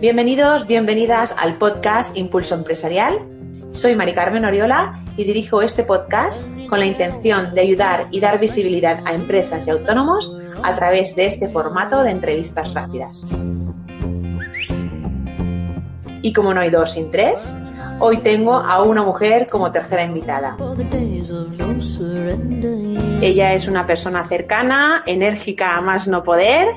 Bienvenidos, bienvenidas al podcast Impulso Empresarial. Soy Mari Carmen Oriola y dirijo este podcast con la intención de ayudar y dar visibilidad a empresas y autónomos a través de este formato de entrevistas rápidas. Y como no hay dos sin tres, hoy tengo a una mujer como tercera invitada. Ella es una persona cercana, enérgica a más no poder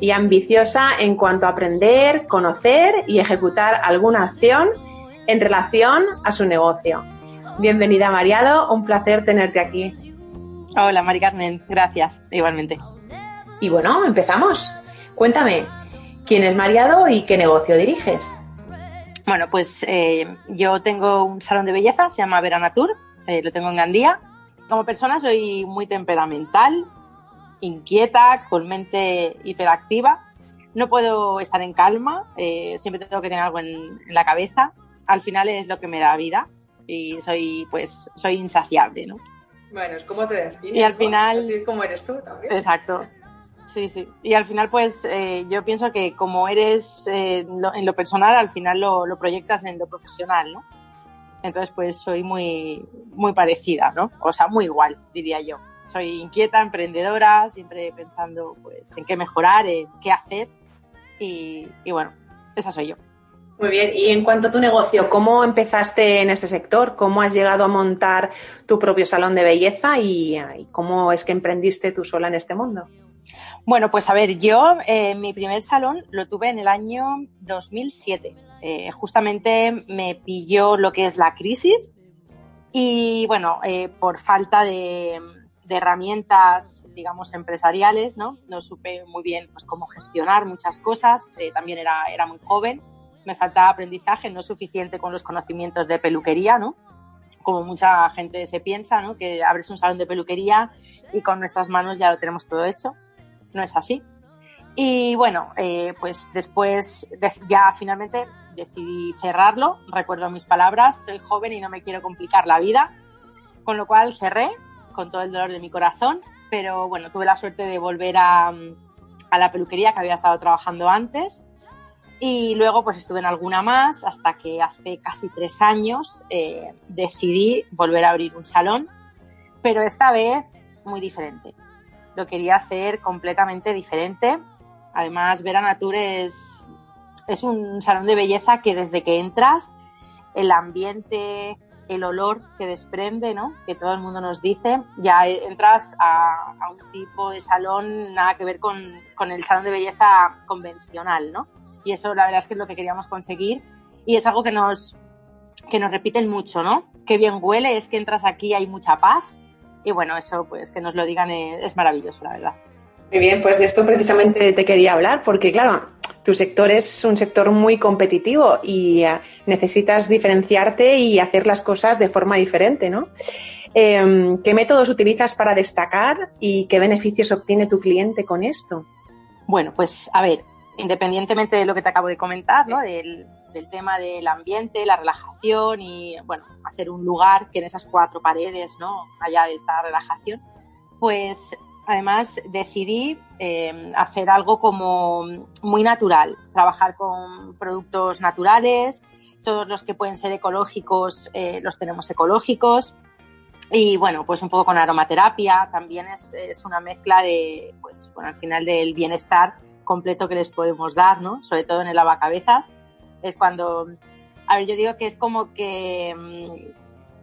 y ambiciosa en cuanto a aprender, conocer y ejecutar alguna acción en relación a su negocio. Bienvenida, Mariado, un placer tenerte aquí. Hola, Mari Carmen, gracias, igualmente. Y bueno, empezamos. Cuéntame, ¿quién es Mariado y qué negocio diriges? Bueno, pues eh, yo tengo un salón de belleza, se llama Veranatur, eh, lo tengo en Gandía. Como persona soy muy temperamental, inquieta, con mente hiperactiva. No puedo estar en calma, eh, siempre tengo que tener algo en, la cabeza. Al final es lo que me da vida y soy, pues, soy insaciable, ¿no? Bueno, es como te defines. Y al final. Así es como eres tú también. Exacto. Sí, sí. Y al final, pues, eh, yo pienso que como eres eh, en lo personal, al final lo, lo, proyectas en lo profesional, ¿no? Entonces, pues, soy muy, muy parecida, ¿no? O sea, muy igual, diría yo soy inquieta, emprendedora, siempre pensando pues en qué mejorar, en qué hacer y, bueno, esa soy yo. Muy bien, y en cuanto a tu negocio, ¿cómo empezaste en este sector? ¿Cómo has llegado a montar tu propio salón de belleza y, cómo es que emprendiste tú sola en este mundo? Bueno, pues a ver, yo eh, mi primer salón lo tuve en el año 2007. Eh, justamente me pilló lo que es la crisis y bueno, eh, por falta de, de herramientas, digamos, empresariales, ¿no? No supe muy bien pues, cómo gestionar muchas cosas, eh, también era, era muy joven, me faltaba aprendizaje, no suficiente con los conocimientos de peluquería, ¿no? Como mucha gente se piensa, ¿no? Que abres un salón de peluquería y con nuestras manos ya lo tenemos todo hecho. No es así. Y bueno, eh, pues después ya finalmente decidí cerrarlo. Recuerdo mis palabras, soy joven y no me quiero complicar la vida. Con lo cual cerré con todo el dolor de mi corazón, pero bueno, tuve la suerte de volver a, la peluquería que había estado trabajando antes y luego pues estuve en alguna más hasta que hace casi tres años eh, decidí volver a abrir un salón, pero esta vez muy diferente. Lo quería hacer completamente diferente. Además, Vera Nature es, es un salón de belleza que desde que entras, el ambiente, el olor que desprende, ¿no? Que todo el mundo nos dice. Ya entras a, un tipo de salón nada que ver con, el salón de belleza convencional, ¿no? Y eso la verdad es que es lo que queríamos conseguir y es algo que nos, que nos repiten mucho, ¿no? Qué bien huele, es que entras aquí hay mucha paz y bueno, eso pues que nos lo digan es maravilloso, la verdad. Muy bien, pues de esto precisamente te quería hablar, porque claro, tu sector es un sector muy competitivo y eh, necesitas diferenciarte y hacer las cosas de forma diferente, ¿no? Em, ¿Qué métodos utilizas para destacar y qué beneficios obtiene tu cliente con esto? Bueno, pues a ver, independientemente de lo que te acabo de comentar, ¿no? Del, del tema del ambiente, la relajación y, bueno, hacer un lugar que en esas cuatro paredes, ¿no? Haya esa relajación, pues además decidí eh, hacer algo como muy natural, trabajar con productos naturales, todos los que pueden ser ecológicos eh, los tenemos ecológicos y bueno, pues un poco con aromaterapia, también es, una mezcla de, pues bueno, al final del bienestar completo que les podemos dar, ¿no? Sobre todo en el lavacabezas, es cuando, a ver, yo digo que es como que mm,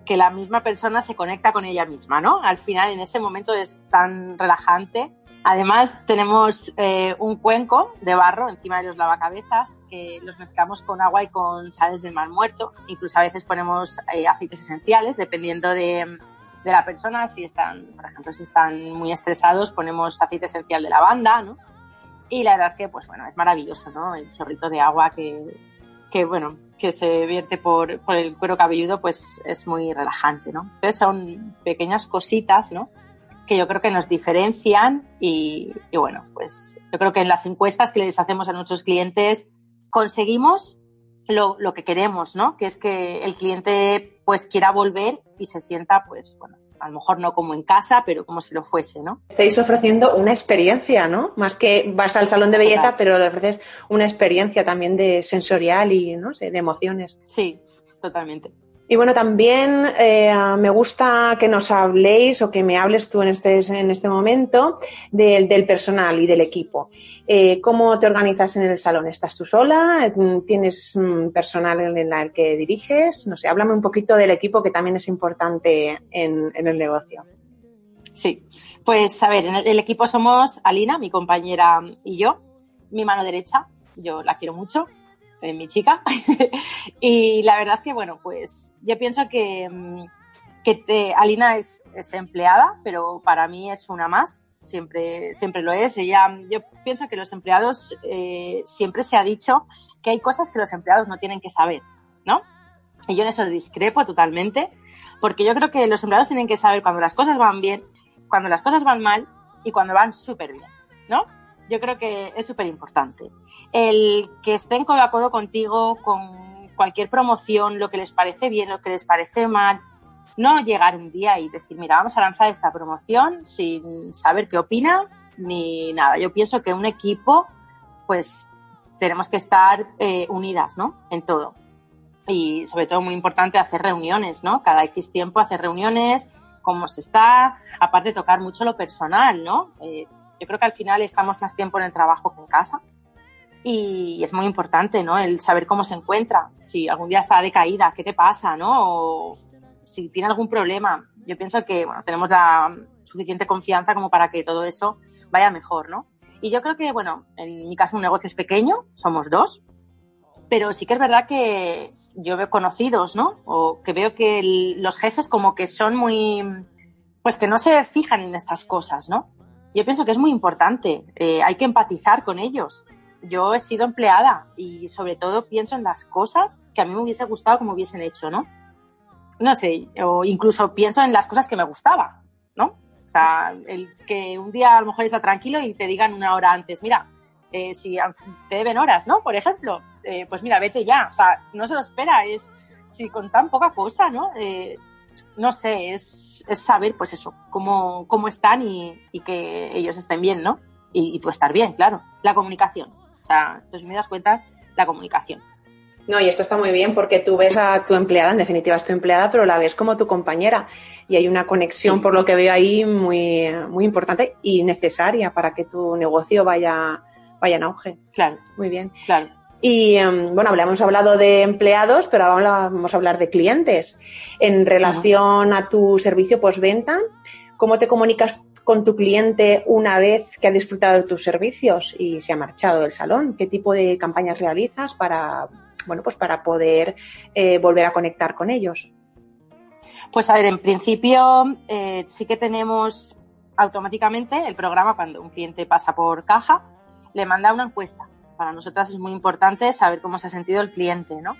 que la misma persona se conecta con ella misma, ¿no? Al final, en ese momento es tan relajante. Además, tenemos eh, un cuenco de barro encima de los lavacabezas que los mezclamos con agua y con sales del mar muerto. Incluso a veces ponemos eh, aceites esenciales, dependiendo de, de, la persona. Si están, por ejemplo, si están muy estresados, ponemos aceite esencial de lavanda, ¿no? Y la verdad es que, pues bueno, es maravilloso, ¿no? El chorrito de agua que, que bueno, que se vierte por, por, el cuero cabelludo, pues es muy relajante, ¿no? Entonces son pequeñas cositas, ¿no? Que yo creo que nos diferencian y, y, bueno, pues yo creo que en las encuestas que les hacemos a nuestros clientes conseguimos lo, lo, que queremos, ¿no? Que es que el cliente pues quiera volver y se sienta pues, bueno, a lo mejor no como en casa, pero como si lo fuese, ¿no? Estáis ofreciendo una experiencia, ¿no? Más que vas al salón de belleza, pero le ofreces una experiencia también de sensorial y, no sé, de emociones. Sí, totalmente. Y bueno, también eh, me gusta que nos habléis o que me hables tú en este, en este momento del, del personal y del equipo. Eh, ¿Cómo te organizas en el salón? ¿Estás tú sola? ¿Tienes mm, personal en el que diriges? No sé, háblame un poquito del equipo que también es importante en, en el negocio. Sí, pues a ver, en el, el equipo somos Alina, mi compañera y yo, mi mano derecha, yo la quiero mucho, eh, mi chica. y la verdad es que, bueno, pues yo pienso que, mm, que te, Alina es, es, empleada, pero para mí es una más. Siempre, siempre lo es. Ella, yo pienso que los empleados eh, siempre se ha dicho que hay cosas que los empleados no tienen que saber, ¿no? Y yo en eso discrepo totalmente, porque yo creo que los empleados tienen que saber cuando las cosas van bien, cuando las cosas van mal y cuando van súper bien, ¿no? Yo creo que es súper importante el que estén codo a codo contigo con cualquier promoción, lo que les parece bien, lo que les parece mal, no llegar un día y decir, mira, vamos a lanzar esta promoción sin saber qué opinas ni nada. Yo pienso que un equipo, pues tenemos que estar eh, unidas, ¿no? En todo. Y sobre todo muy importante hacer reuniones, ¿no? Cada X tiempo hacer reuniones, cómo se está, aparte tocar mucho lo personal, ¿no? Eh, yo creo que al final estamos más tiempo en el trabajo que en casa y es muy importante, ¿no? El saber cómo se encuentra, si algún día está decaída, qué te pasa, ¿no? O si tiene algún problema. Yo pienso que, bueno, tenemos la suficiente confianza como para que todo eso vaya mejor, ¿no? Y yo creo que, bueno, en mi caso un negocio es pequeño, somos dos, pero sí que es verdad que yo veo conocidos, ¿no? O que veo que el, los jefes como que son muy, pues que no se fijan en estas cosas, ¿no? Yo pienso que es muy importante, eh, hay que empatizar con ellos yo he sido empleada y sobre todo pienso en las cosas que a mí me hubiese gustado como hubiesen hecho, ¿no? No sé, o incluso pienso en las cosas que me gustaba, ¿no? O sea, el que un día a lo mejor está tranquilo y te digan una hora antes, mira, eh, si te deben horas, ¿no? Por ejemplo, eh, pues mira, vete ya. O sea, no se lo espera, es si con tan poca cosa, ¿no? Eh, no sé, es, es, saber, pues eso, cómo, cómo están y, que ellos estén bien, ¿no? Y, y estar bien, claro. La comunicación. O sea, resumidas cuentas, la comunicación. No, y esto está muy bien porque tú ves a tu empleada, en definitiva es tu empleada, pero la ves como tu compañera. Y hay una conexión, sí. por lo que veo ahí, muy, muy importante y necesaria para que tu negocio vaya, vaya en auge. Claro. Muy bien. Claro. Y bueno, hemos hablado de empleados, pero ahora vamos a hablar de clientes. En relación uh -huh. a tu servicio postventa, ¿cómo te comunicas con tu cliente una vez que ha disfrutado de tus servicios y se ha marchado del salón? ¿Qué tipo de campañas realizas para, bueno, pues para poder eh, volver a conectar con ellos? Pues a ver, en principio eh, sí que tenemos automáticamente el programa cuando un cliente pasa por caja, le manda una encuesta. Para nosotras es muy importante saber cómo se ha sentido el cliente, ¿no?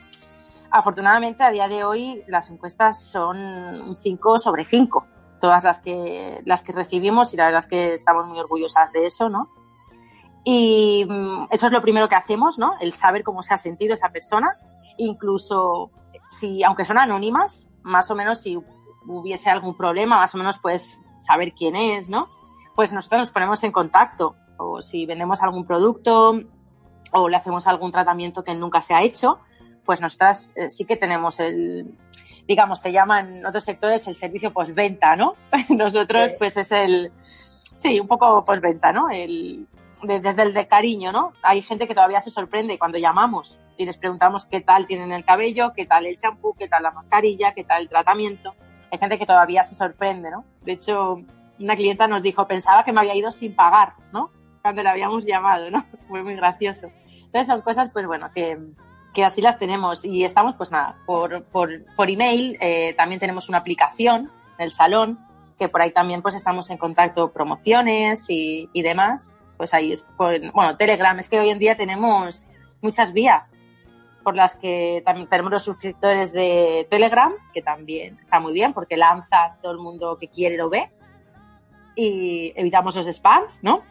Afortunadamente, a día de hoy, las encuestas son un 5 sobre 5 todas las que, las que recibimos y la verdad es que estamos muy orgullosas de eso, ¿no? Y mm, eso es lo primero que hacemos, ¿no? El saber cómo se ha sentido esa persona, incluso si, aunque son anónimas, más o menos si hubiese algún problema, más o menos pues saber quién es, ¿no? Pues nosotros nos ponemos en contacto o si vendemos algún producto o le hacemos algún tratamiento que nunca se ha hecho, pues nosotras eh, sí que tenemos el, digamos, se llama en otros sectores el servicio postventa, ¿no? Nosotros, sí. pues es el, sí, un poco postventa, ¿no? El, de, desde el de cariño, ¿no? Hay gente que todavía se sorprende cuando llamamos y les preguntamos qué tal tienen el cabello, qué tal el champú, qué tal la mascarilla, qué tal el tratamiento. Hay gente que todavía se sorprende, ¿no? De hecho, una clienta nos dijo, pensaba que me había ido sin pagar, ¿no? Cuando le habíamos llamado, ¿no? Fue muy gracioso. Entonces son cosas, pues bueno, que, que así las tenemos. Y estamos pues nada, por, por, por email, eh, también tenemos una aplicación, el salón, que por ahí también pues estamos en contacto, promociones y, y demás, pues ahí es, por, bueno, Telegram, es que hoy en día tenemos muchas vías por las que también tenemos los suscriptores de Telegram, que también está muy bien porque lanzas todo el mundo que quiere lo ve. Y evitamos los spams, ¿no?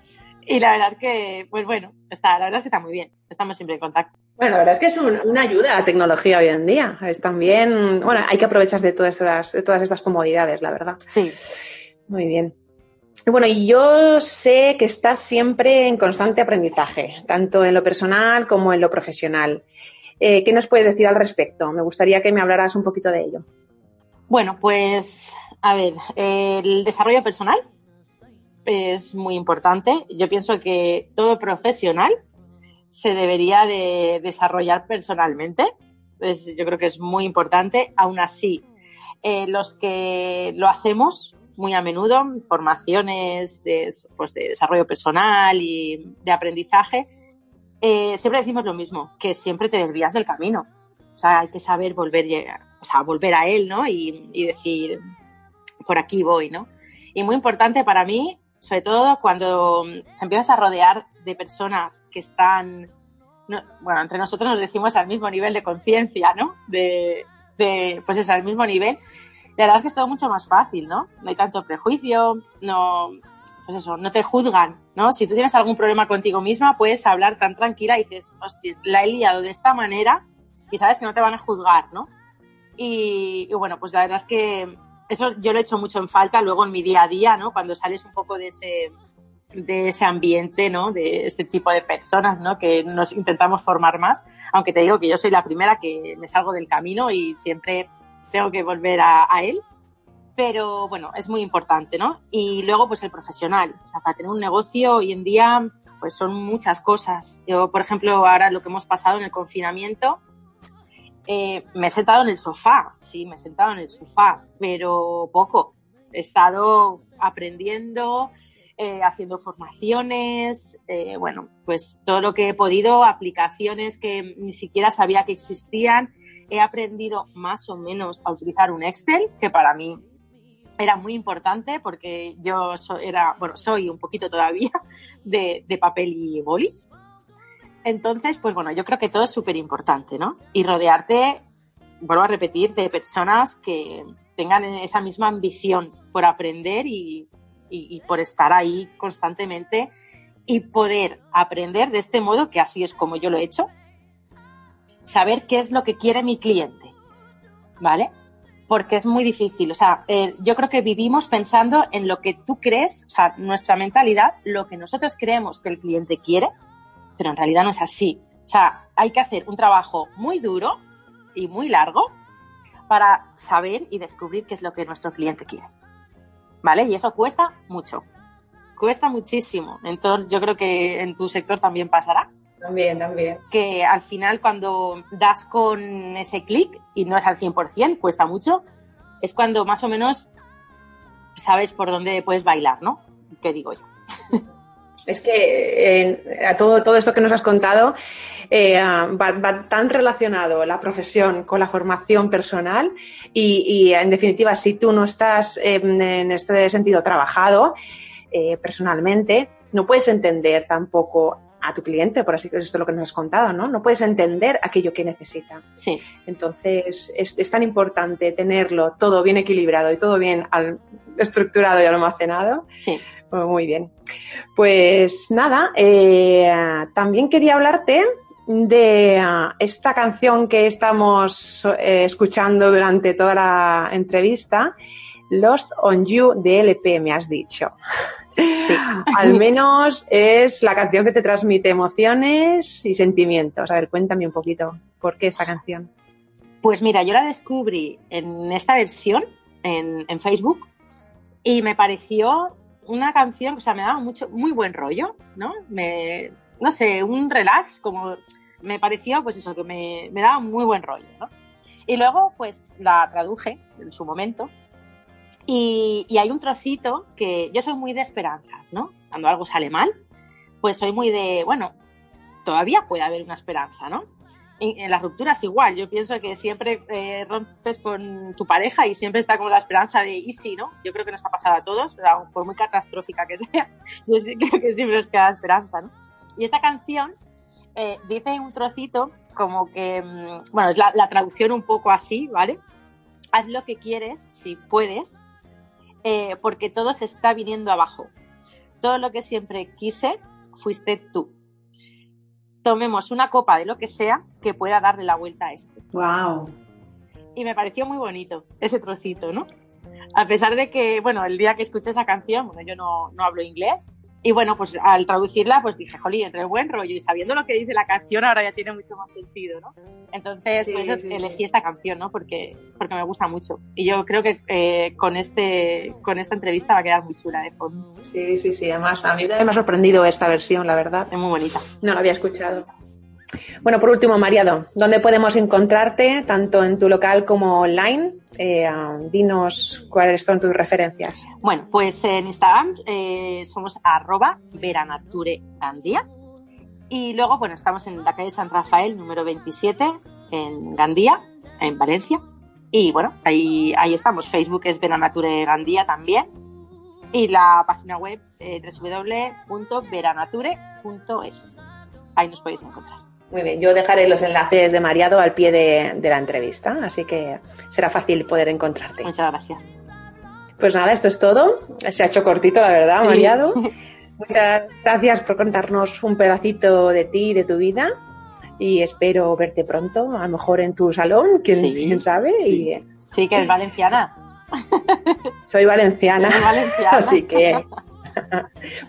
Y la verdad es que, pues bueno, está, la verdad es que está muy bien. Estamos siempre en contacto. Bueno, la verdad es que es una ayuda a la tecnología hoy en día. Es también, bueno, hay que aprovechar de todas estas, de todas estas comodidades, la verdad. Sí. Muy bien. Bueno, y yo sé que estás siempre en constante aprendizaje, tanto en lo personal como en lo profesional. Eh, ¿Qué nos puedes decir al respecto? Me gustaría que me hablaras un poquito de ello. Bueno, pues a ver, el desarrollo personal es muy importante. Yo pienso que todo profesional se debería de desarrollar personalmente. yo creo que es muy importante. Aún así, eh, los que lo hacemos muy a menudo, formaciones de, pues, de desarrollo personal y de aprendizaje, eh, siempre decimos lo mismo, que siempre te desvías del camino. O sea, hay que saber volver, o sea, volver a él, ¿no? Y, y decir, por aquí voy, ¿no? Y muy importante para mí sobre todo cuando te empiezas a rodear de personas que están, bueno, entre nosotros nos decimos al mismo nivel de conciencia, ¿no? De, de, pues es al mismo nivel. La verdad es que es todo mucho más fácil, ¿no? No hay tanto prejuicio, no, pues eso, no te juzgan, ¿no? Si tú tienes algún problema contigo misma, puedes hablar tan tranquila y dices, hostia, la he liado de esta manera y sabes que no te van a juzgar, ¿no? Y, y bueno, pues la verdad es que eso yo lo he hecho mucho en falta luego en mi día a día, ¿no? Cuando sales un poco de ese, de ese ambiente, ¿no? De este tipo de personas, ¿no? Que nos intentamos formar más. Aunque te digo que yo soy la primera que me salgo del camino y siempre tengo que volver a, él. Pero bueno, es muy importante, ¿no? Y luego, pues el profesional. O sea, para tener un negocio hoy en día, pues son muchas cosas. Yo, por ejemplo, ahora lo que hemos pasado en el confinamiento, eh, me he sentado en el sofá, sí, me he sentado en el sofá, pero poco. He estado aprendiendo, eh, haciendo formaciones, eh, bueno, pues todo lo que he podido, aplicaciones que ni siquiera sabía que existían. He aprendido más o menos a utilizar un Excel, que para mí era muy importante porque yo era, bueno, soy un poquito todavía de, de papel y boli. Entonces, pues bueno, yo creo que todo es súper importante, ¿no? Y rodearte, vuelvo a repetir, de personas que tengan esa misma ambición por aprender y, por estar ahí constantemente y poder aprender de este modo, que así es como yo lo he hecho, saber qué es lo que quiere mi cliente, ¿vale? Porque es muy difícil. O sea, eh, yo creo que vivimos pensando en lo que tú crees, o sea, nuestra mentalidad, lo que nosotros creemos que el cliente quiere, pero en realidad no es así. O sea, hay que hacer un trabajo muy duro y muy largo para saber y descubrir qué es lo que nuestro cliente quiere. ¿Vale? Y eso cuesta mucho. Cuesta muchísimo. Entonces, yo creo que en tu sector también pasará. También, también. Que al final cuando das con ese clic, y no es al 100%, cuesta mucho, es cuando más o menos sabes por dónde puedes bailar, ¿no? ¿Qué digo yo? Es que a todo, todo esto que nos has contado eh, va, tan relacionado la profesión con la formación personal y, en definitiva, si tú no estás en este sentido trabajado eh, personalmente, no puedes entender tampoco a tu cliente, por así que esto es lo que nos has contado, ¿no? No puedes entender aquello que necesita. Sí. Entonces, es, es tan importante tenerlo todo bien equilibrado y todo bien estructurado y almacenado. Sí. Muy bien. Pues nada, eh, también quería hablarte de ah, esta canción que estamos eh, escuchando durante toda la entrevista, Lost on You de LP, me has dicho. Al menos es la canción que te transmite emociones y sentimientos. A ver, cuéntame un poquito, ¿por qué esta canción? Pues mira, yo la descubrí en esta versión en, en Facebook y me pareció una canción, o sea, me daba mucho, muy buen rollo, ¿no? Me, no sé, un relax, como me pareció, pues eso, que me, me daba muy buen rollo, ¿no? Y luego, pues la traduje en su momento. Y, y, hay un trocito que yo soy muy de esperanzas, ¿no? Cuando algo sale mal, pues soy muy de, bueno, todavía puede haber una esperanza, ¿no? En, las rupturas igual, yo pienso que siempre eh, rompes con tu pareja y siempre está como la esperanza de y sí, ¿no? Yo creo que nos ha pasado a todos, por muy catastrófica que sea, yo sí creo que siempre nos queda esperanza, ¿no? Y esta canción eh, dice un trocito como que, mm, bueno, es la, traducción un poco así, ¿vale? Haz lo que quieres, si puedes, eh, porque todo se está viniendo abajo. Todo lo que siempre quise fuiste tú. Tomemos una copa de lo que sea que pueda darle la vuelta a esto. ¡Wow! Y me pareció muy bonito ese trocito, ¿no? A pesar de que, bueno, el día que escuché esa canción, bueno, yo no, no hablo inglés, y bueno, pues al traducirla, pues dije, jolí, entre el buen rollo y sabiendo lo que dice la canción, ahora ya tiene mucho más sentido, ¿no? Entonces, pues elegí esta canción, ¿no? Porque, porque me gusta mucho. Y yo creo que eh, con, este, con esta entrevista va a quedar muy chula de fondo. Sí, sí, sí. Además, a mí me ha sorprendido esta versión, la verdad. Es muy bonita. No la había escuchado. Bueno, por último, Mariado, ¿dónde podemos encontrarte, tanto en tu local como online? Eh, dinos cuáles son tus referencias. Bueno, pues en Instagram eh, somos arroba veranaturegandía y luego, bueno, estamos en la calle San Rafael, número 27, en Gandía, en Valencia. Y bueno, ahí, estamos. Facebook es Veranature Gandía también. Y la página web eh, www.veranature.es. Ahí nos podéis encontrar. Muy bien, yo dejaré los enlaces de Mariado al pie de, la entrevista, así que será fácil poder encontrarte. Muchas gracias. Pues nada, esto es todo. Se ha hecho cortito, la verdad, Mariado. Muchas gracias por contarnos un pedacito de ti y de tu vida. Y espero verte pronto, a lo mejor en tu salón, quién, sabe. Sí. Y, sí, que es valenciana. Soy valenciana. Soy valenciana. Así que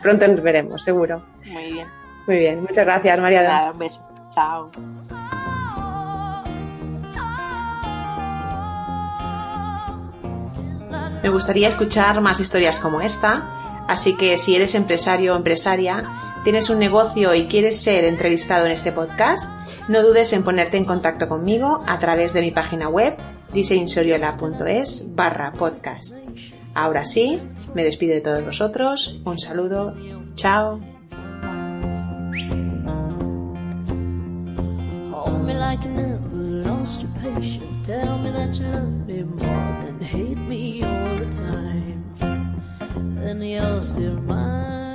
pronto nos veremos, seguro. Muy bien. Muy bien, muchas gracias, Mariado. un beso. Chao. Me gustaría escuchar más historias como esta, así que si eres empresario o empresaria, tienes un negocio y quieres ser entrevistado en este podcast, no dudes en ponerte en contacto conmigo a través de mi página web diseñsoriola.es barra podcast. Ahora sí, me despido de todos vosotros, un saludo, chao. Like you never lost your patience. Tell me that you love me more than hate me all the time. And you're still mine.